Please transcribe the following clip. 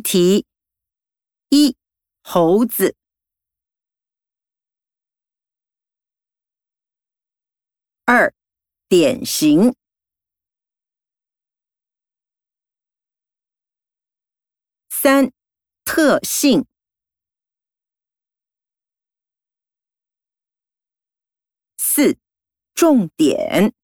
题一猴子二典型三特性四重点